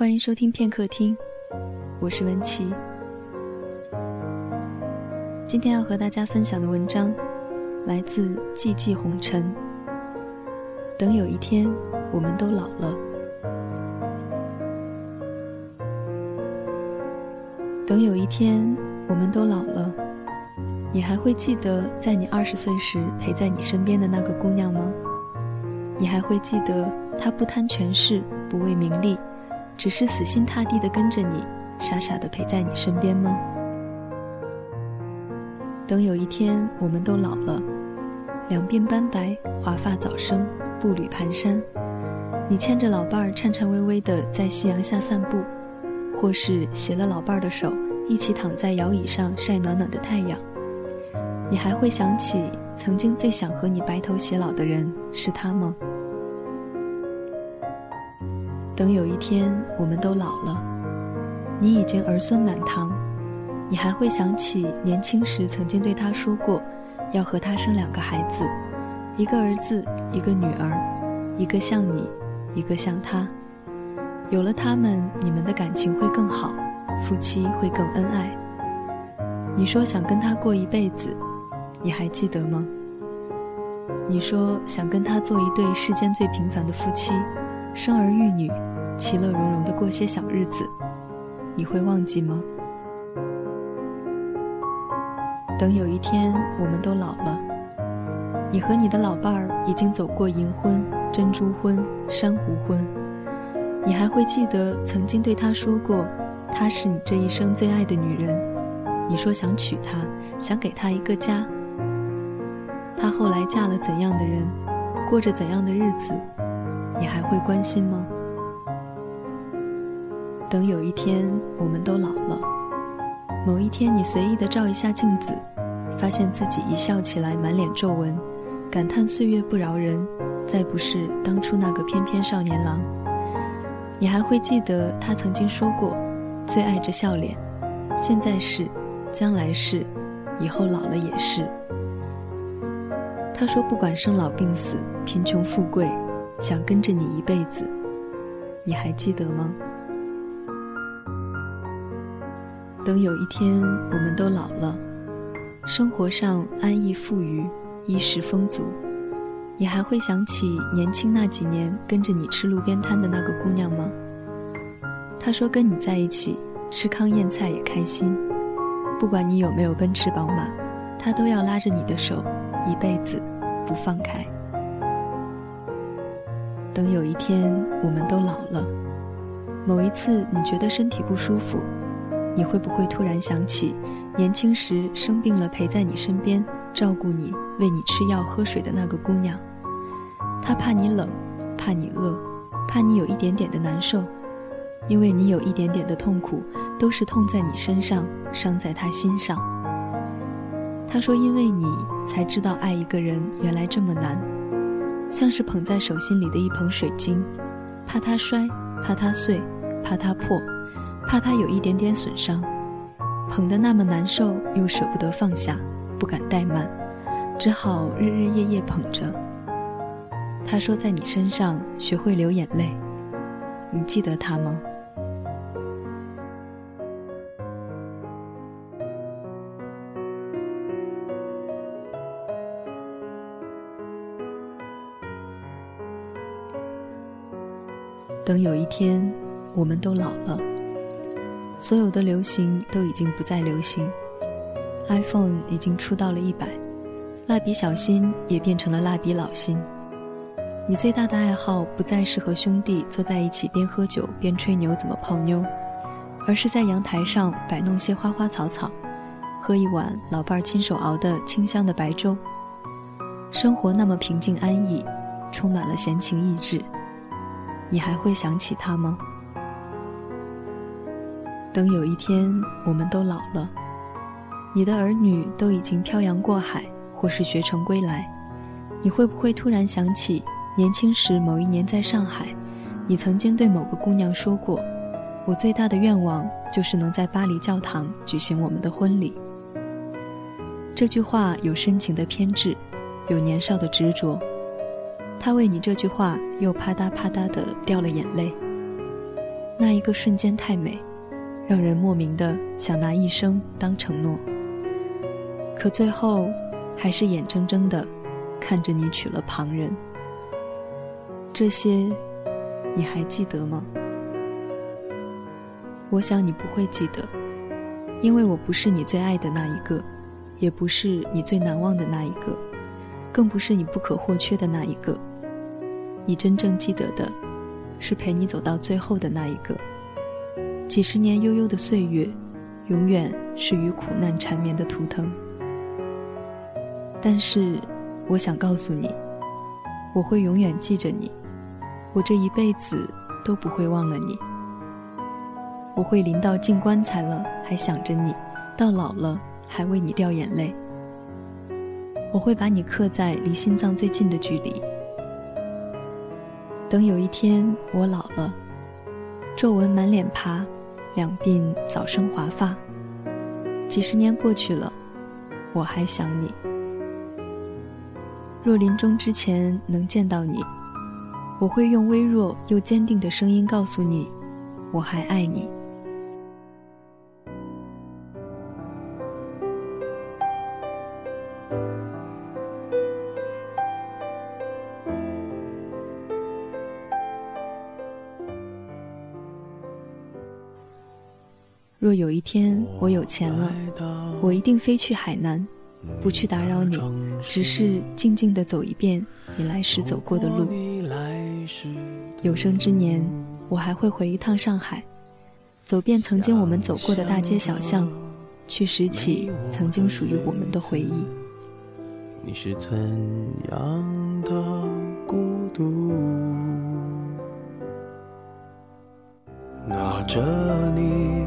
欢迎收听片刻听，我是文琪。今天要和大家分享的文章来自寂寂红尘。等有一天，我们都老了。等有一天，我们都老了，你还会记得在你二十岁时陪在你身边的那个姑娘吗？你还会记得她不贪权势，不为名利？只是死心塌地的跟着你，傻傻的陪在你身边吗？等有一天我们都老了，两鬓斑白，华发早生，步履蹒跚，你牵着老伴儿颤颤巍巍的在夕阳下散步，或是携了老伴儿的手，一起躺在摇椅上晒暖暖的太阳，你还会想起曾经最想和你白头偕老的人是他吗？等有一天我们都老了，你已经儿孙满堂，你还会想起年轻时曾经对他说过，要和他生两个孩子，一个儿子，一个女儿，一个像你，一个像他。有了他们，你们的感情会更好，夫妻会更恩爱。你说想跟他过一辈子，你还记得吗？你说想跟他做一对世间最平凡的夫妻，生儿育女。其乐融融的过些小日子，你会忘记吗？等有一天我们都老了，你和你的老伴儿已经走过银婚、珍珠婚、珊瑚婚，你还会记得曾经对他说过，她是你这一生最爱的女人。你说想娶她，想给她一个家。她后来嫁了怎样的人，过着怎样的日子，你还会关心吗？等有一天我们都老了，某一天你随意的照一下镜子，发现自己一笑起来满脸皱纹，感叹岁月不饶人，再不是当初那个翩翩少年郎。你还会记得他曾经说过，最爱着笑脸，现在是，将来是，以后老了也是。他说不管生老病死，贫穷富贵，想跟着你一辈子，你还记得吗？等有一天我们都老了，生活上安逸富裕，衣食丰足，你还会想起年轻那几年跟着你吃路边摊的那个姑娘吗？她说跟你在一起吃糠咽菜也开心，不管你有没有奔驰宝马，她都要拉着你的手，一辈子不放开。等有一天我们都老了，某一次你觉得身体不舒服。你会不会突然想起，年轻时生病了陪在你身边照顾你、喂你吃药喝水的那个姑娘？她怕你冷，怕你饿，怕你有一点点的难受，因为你有一点点的痛苦，都是痛在你身上，伤在她心上。她说：“因为你才知道爱一个人原来这么难，像是捧在手心里的一捧水晶，怕它摔，怕它碎，怕它破。”怕他有一点点损伤，捧得那么难受，又舍不得放下，不敢怠慢，只好日日夜夜捧着。他说：“在你身上学会流眼泪，你记得他吗？”等有一天，我们都老了。所有的流行都已经不再流行，iPhone 已经出到了一百，蜡笔小新也变成了蜡笔老新。你最大的爱好不再是和兄弟坐在一起边喝酒边吹牛怎么泡妞，而是在阳台上摆弄些花花草草，喝一碗老伴儿亲手熬的清香的白粥。生活那么平静安逸，充满了闲情逸致，你还会想起他吗？等有一天我们都老了，你的儿女都已经漂洋过海，或是学成归来，你会不会突然想起年轻时某一年在上海，你曾经对某个姑娘说过：“我最大的愿望就是能在巴黎教堂举行我们的婚礼。”这句话有深情的偏执，有年少的执着，他为你这句话又啪嗒啪嗒的掉了眼泪。那一个瞬间太美，让人莫名的想拿一生当承诺。可最后，还是眼睁睁的看着你娶了旁人。这些，你还记得吗？我想你不会记得，因为我不是你最爱的那一个，也不是你最难忘的那一个，更不是你不可或缺的那一个。你真正记得的，是陪你走到最后的那一个。几十年悠悠的岁月，永远是与苦难缠绵的图腾。但是，我想告诉你，我会永远记着你，我这一辈子都不会忘了你。我会临到进棺材了还想着你，到老了还为你掉眼泪。我会把你刻在离心脏最近的距离。等有一天我老了，皱纹满脸爬，两鬓早生华发。几十年过去了，我还想你。若临终之前能见到你，我会用微弱又坚定的声音告诉你，我还爱你。若有一天我有钱了，我一定飞去海南，不去打扰你，只是静静的走一遍你来时走过的路。有生之年，我还会回一趟上海，走遍曾经我们走过的大街小巷，去拾起曾经属于我们的回忆。你是怎样的孤独？拿着你。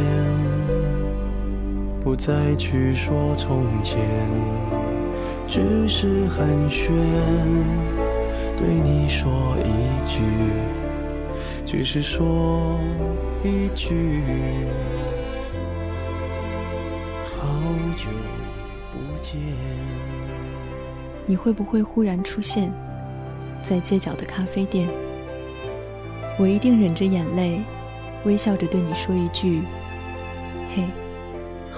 不再去说从前，只是寒暄，对你说一句，只是说一句，好久不见。你会不会忽然出现在街角的咖啡店？我一定忍着眼泪，微笑着对你说一句：“嘿，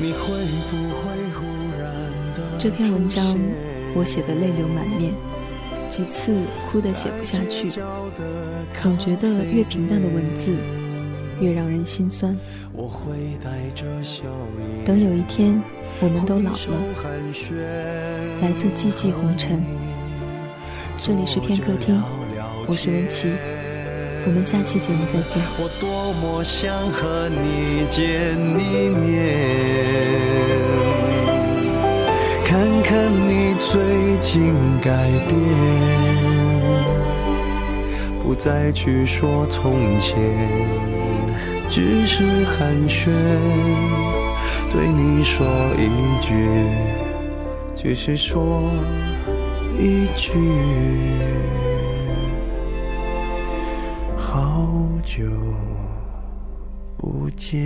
你会不会忽然的这篇文章我写的泪流满面，几次哭得写不下去，总觉得越平淡的文字越让人心酸。等有一天我们都老了，来自寂寂红尘，这里是片刻听。我是文琪，我们下期节目再见。我多么想和你见一面，看看你最近改变，不再去说从前，只是寒暄，对你说一句，只是说一句。好久不见。